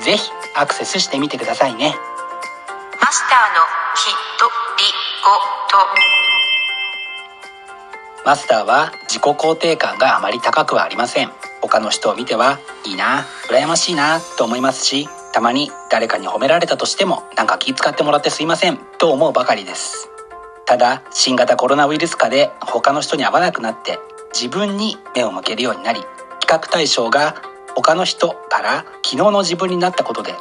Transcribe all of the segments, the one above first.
ぜひアクセスしてみてくださいね。マスターのひとりマスターは自己肯定感があまり高くはありません。他の人を見てはいいな羨ましいなと思いますしたまに誰かに褒められたとしてもなんか気遣ってもらってすいません。と思うばかりです。ただ新型コロナウイルス禍で他の人に会わなくなって自分に目を向けるようになり比較対象が他の人から昨日の自分になったことで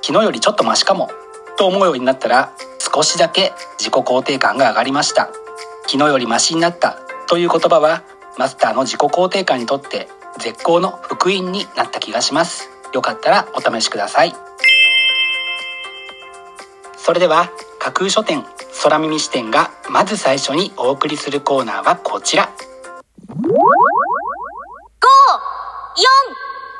昨日よりちょっとマシかもと思うようになったら少しだけ自己肯定感が上がりました。昨日よりマシになったという言葉はマスターの自己肯定感にとって絶好の福音になった気がします。よかったらお試しください。それでは架空書店空耳視点がまず最初にお送りするコーナーはこちら。5 4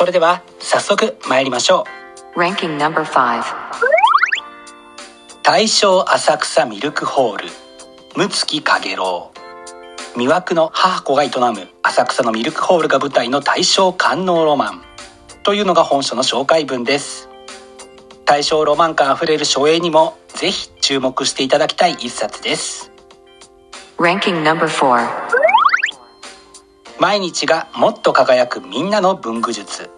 それでは早速参りましょう。Ranking number 5大正浅草ミルクホール六月影楼魅惑の母子が営む浅草のミルクホールが舞台の大正観音ロマン。というのが本書の紹介文です。大正ロマン感あふれる書影にもぜひ注目していただきたい一冊です。Ranking number 4毎日がもっと輝くみんなの文具術。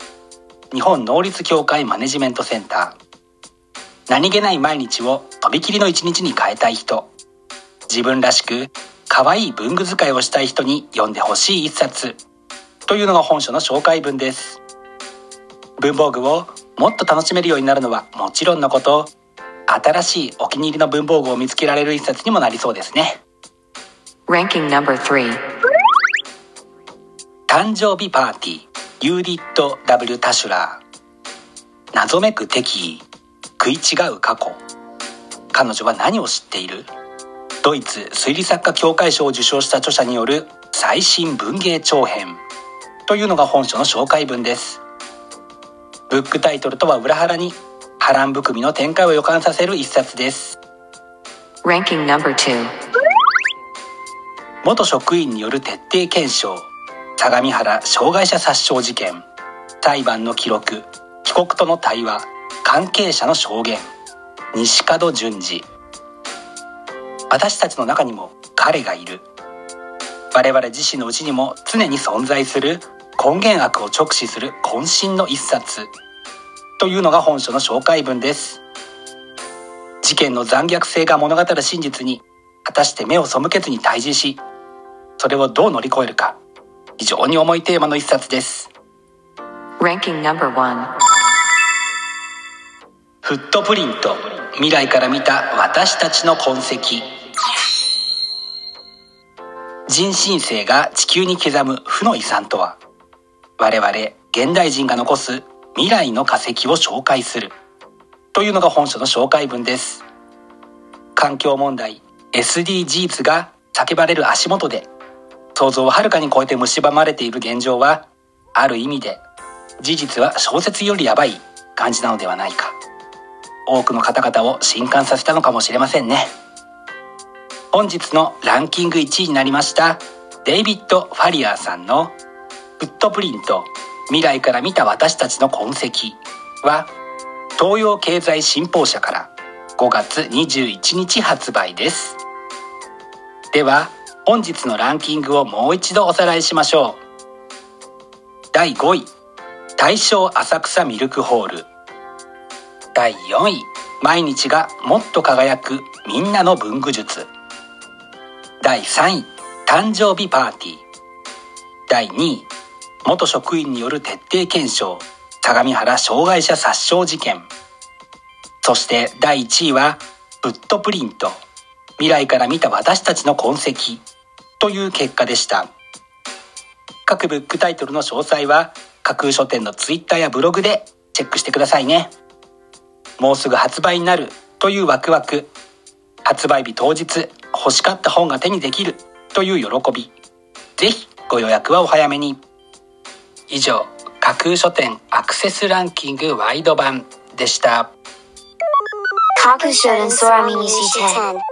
日本能率協会マネジメントセンター。何気ない毎日をとびきりの一日に変えたい人。自分らしく可愛い文具使いをしたい人に読んでほしい一冊。というのが本書の紹介文です。文房具をもっと楽しめるようになるのはもちろんのこと。新しいお気に入りの文房具を見つけられる一冊にもなりそうですね。Ranking number 3誕生日パーティーユーディット・ W・ タシュラー。謎めく敵意食い違う過去。彼女は何を知っている？ドイツ推理作家協会賞を受賞した著者による最新文芸長編。というのが本書の紹介文です。ブックタイトルとは裏腹に波乱含みの展開を予感させる一冊です。Ranking number 2元職員による徹底検証相模原障害者殺傷事件。裁判の記録。被告との対話。関係者の証言。西門淳二。私たちの中にも彼がいる。我々自身のうちにも常に存在する。根源悪を直視する。渾身の一冊。というのが本書の紹介文です。事件の残虐性が物語る真実に果たして目を背けずに対峙しそれをどう乗り越えるか。非常に重いテーマの一冊です。Ranking number 1フットプリント未来から見た私たちの痕跡。人新世が地球に刻む負の遺産とは？我々現代人が残す未来の化石を紹介する。というのが本書の紹介文です。環境問題 SDGs が叫ばれる足元で想像をはるかに超えて蝕まれている現状はある意味で事実は小説よりやばい感じなのではないか。多くの方々を震撼させたのかもしれませんね。本日のランキング1位になりましたデイビッド・ファリアーさんの「フットプリント未来から見た私たちの痕跡」は東洋経済新報社から5月21日発売です。では本日のランキングをもう一度おさらいしましょう。第5位大正浅草ミルクホール。第4位毎日がもっと輝くみんなの文具術。第3位誕生日パーティー。第2位元職員による徹底検証相模原障害者殺傷事件。そして第1位はフットプリント。未来から見た私たちの痕跡。という結果でした。各ブックタイトルの詳細は架空書店のツイッターやブログでチェックしてくださいね。もうすぐ発売になるというワクワク。発売日当日欲しかった本が手にできるという喜び。ぜひご予約はお早めに。以上架空書店アクセスランキングワイド版でした。架空書店空耳視点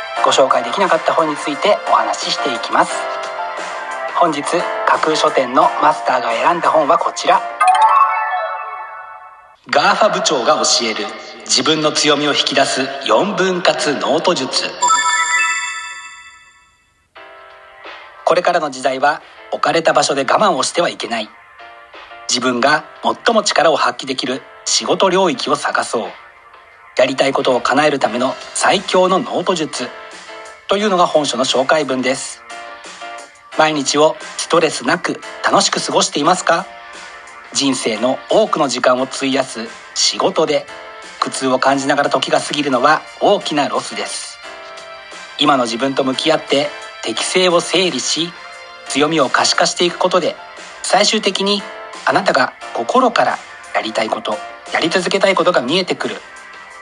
ご紹介できなかった本についてお話ししていきます。本日架空書店のマスターが選んだ本はこちら。 GAFA 部長が教える自分の強みを引き出す4分割ノート術。これからの時代は置かれた場所で我慢をしてはいけない。自分が最も力を発揮できる仕事領域を探そう。やりたいことを叶えるための最強のノート術。というのが本書の紹介文です。毎日をストレスなく楽しく過ごしていますか？人生の多くの時間を費やす仕事で苦痛を感じながら時が過ぎるのは大きなロスです。今の自分と向き合って適性を整理し強みを可視化していくことで最終的にあなたが心からやりたいことやり続けたいことが見えてくる。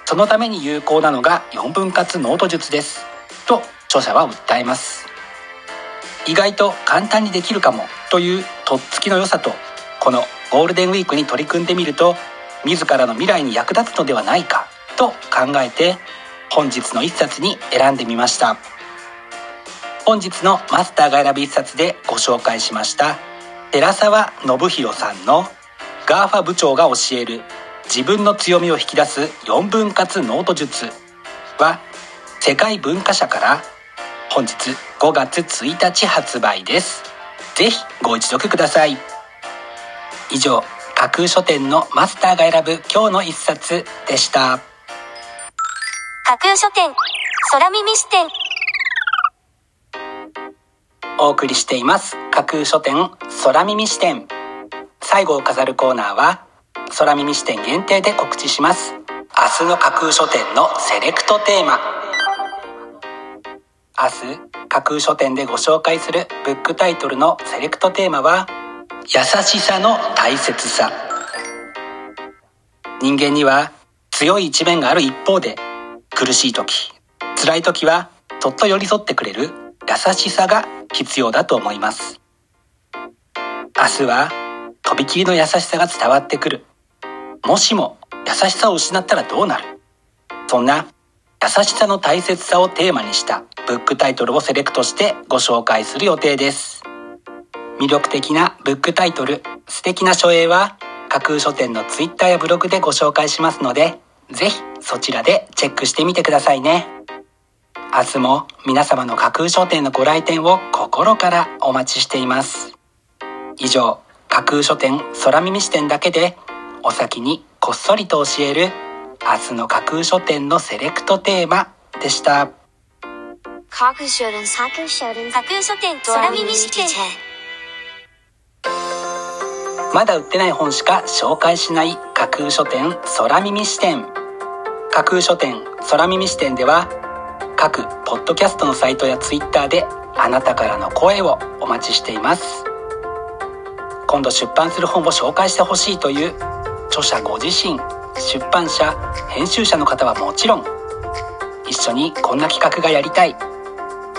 そのために有効なのが4分割ノート術です。と著者は訴えます。意外と簡単にできるかもというとっつきの良さとこのゴールデンウィークに取り組んでみると自らの未来に役立つのではないかと考えて本日の一冊に選んでみました。本日のマスターが選ぶ一冊でご紹介しました寺澤伸洋さんの「 GAFA 部長が教える自分の強みを引き出す4分割ノート術」は世界文化社から本日5月1日発売です。ぜひご一読ください。以上架空書店のマスターが選ぶ今日の一冊でした。架空書店空耳視点。お送りしています。架空書店空耳視点。最後を飾るコーナーは空耳視点限定で告知します。明日の架空書店のセレクトテーマ明日架空書店でご紹介するブックタイトルのセレクトテーマは優しさの大切さ。人間には強い一面がある一方で苦しい時辛い時はそっと寄り添ってくれる優しさが必要だと思います。明日はとびきりの優しさが伝わってくる。もしも優しさを失ったらどうなる？そんな優しさの大切さをテーマにしたブックタイトルをセレクトしてご紹介する予定です。魅力的なブックタイトル素敵な書影は架空書店のツイッターやブログでご紹介しますのでぜひそちらでチェックしてみてくださいね。明日も皆様の架空書店のご来店を心からお待ちしています。以上架空書店空耳視点だけでお先にこっそりと教える明日の架空書店のセレクトテーマでした。架空書店架空書店架空書店空耳視点まだ売ってない本しか紹介しない架空書店空耳視点。架空書店空耳視点では各ポッドキャストのサイトやツイッターであなたからの声をお待ちしています。今度出版する本を紹介してほしいという著者ご自身。出版社編集者の方はもちろん。一緒にこんな企画がやりたい。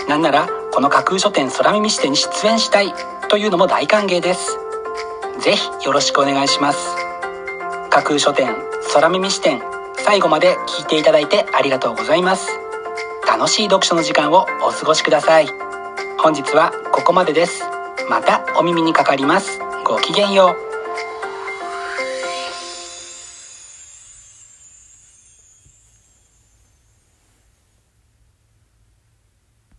なんならこの架空書店空耳視点に出演したいというのも大歓迎です。ぜひよろしくお願いします。架空書店空耳視点最後まで聞いていただいてありがとうございます。楽しい読書の時間をお過ごしください。本日はここまでです。またお耳にかかります。ごきげんよう。